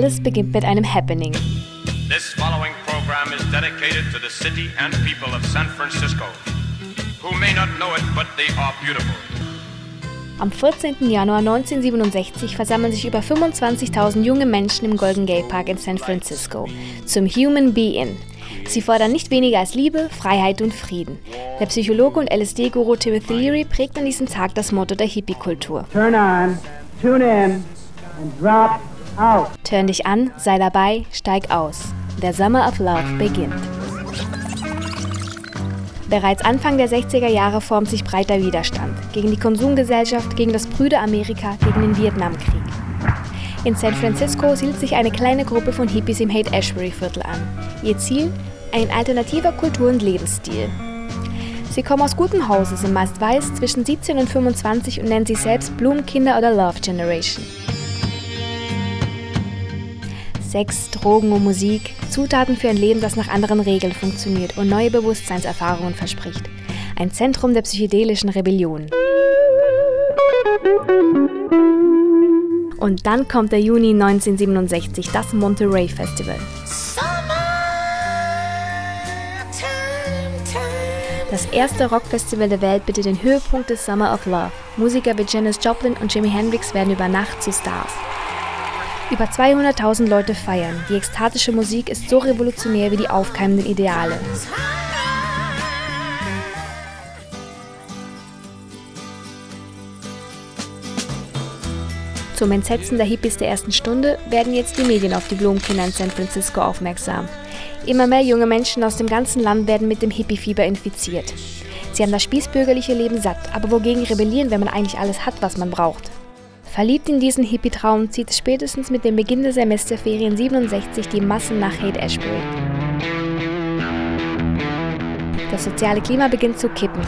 alles beginnt mit einem Happening. This following program is dedicated to the city and people of San Francisco, who may not know it, but they are beautiful. Am 14. Januar 1967 versammeln sich über 25.000 junge Menschen im Golden Gate Park in San Francisco zum Human Be-In. Sie fordern nicht weniger als Liebe, Freiheit und Frieden. Der Psychologe und LSD-Guru Timothy Leary prägt an diesem Tag das Motto der Hippie-Kultur. Turn on, tune in, and drop out. Turn dich an, sei dabei, steig aus. Der Summer of Love beginnt. Bereits Anfang der 60er Jahre formt sich breiter Widerstand gegen die Konsumgesellschaft, gegen das Brüder Amerika, gegen den Vietnamkrieg. In San Francisco siedelt sich eine kleine Gruppe von Hippies im Haight-Ashbury-Viertel an. Ihr Ziel? Ein alternativer Kultur- und Lebensstil. Sie kommen aus gutem Hause, sind meist weiß, zwischen 17 und 25 und nennen sich selbst Blumenkinder oder Love Generation. Sex, Drogen und Musik, Zutaten für ein Leben, das nach anderen Regeln funktioniert und neue Bewusstseinserfahrungen verspricht. Ein Zentrum der psychedelischen Rebellion. Und dann kommt der Juni 1967, das Monterey Festival. Das erste Rockfestival der Welt bietet den Höhepunkt des Summer of Love. Musiker wie Janis Joplin und Jimi Hendrix werden über Nacht zu Stars. Über 200.000 Leute feiern. Die ekstatische Musik ist so revolutionär wie die aufkeimenden Ideale. Zum Entsetzen der Hippies der ersten Stunde werden jetzt die Medien auf die Blumenkinder in San Francisco aufmerksam. Immer mehr junge Menschen aus dem ganzen Land werden mit dem Hippie-Fieber infiziert. Sie haben das spießbürgerliche Leben satt, aber wogegen rebellieren, wenn man eigentlich alles hat, was man braucht? Verliebt in diesen Hippie-Traum zieht es spätestens mit dem Beginn der Semesterferien 67 die Massen nach Haight-Ashbury. Das soziale Klima beginnt zu kippen.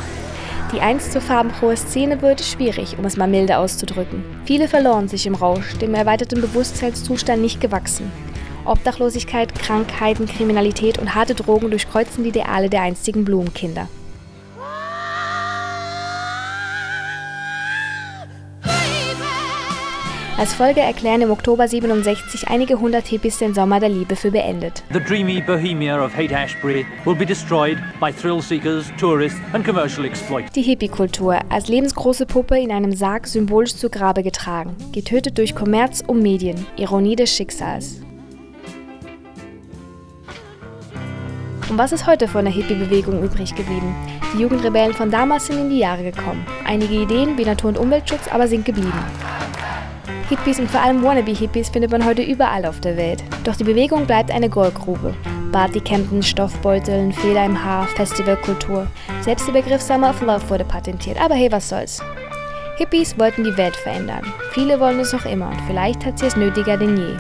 Die einst so farbenfrohe Szene wird schwierig, um es mal milde auszudrücken. Viele verloren sich im Rausch, dem erweiterten Bewusstseinszustand nicht gewachsen. Obdachlosigkeit, Krankheiten, Kriminalität und harte Drogen durchkreuzen die Ideale der einstigen Blumenkinder. Als Folge erklären im Oktober 67 einige hundert Hippies den Sommer der Liebe für beendet. The dreamy bohemia of Haight-Ashbury will be destroyed by thrill-seekers, tourists and commercial exploit. Die Hippie-Kultur, als lebensgroße Puppe in einem Sarg symbolisch zu Grabe getragen, getötet durch Kommerz und Medien, Ironie des Schicksals. Und was ist heute von der Hippie-Bewegung übrig geblieben? Die Jugendrebellen von damals sind in die Jahre gekommen. Einige Ideen wie Natur- und Umweltschutz aber sind geblieben. Hippies und vor allem Wannabe-Hippies findet man heute überall auf der Welt. Doch die Bewegung bleibt eine Goldgrube. Partycampen, Stoffbeuteln, Fehler im Haar, Festivalkultur. Selbst der Begriff Summer of Love wurde patentiert. Aber hey, was soll's. Hippies wollten die Welt verändern. Viele wollen es noch immer und vielleicht hat sie es nötiger denn je.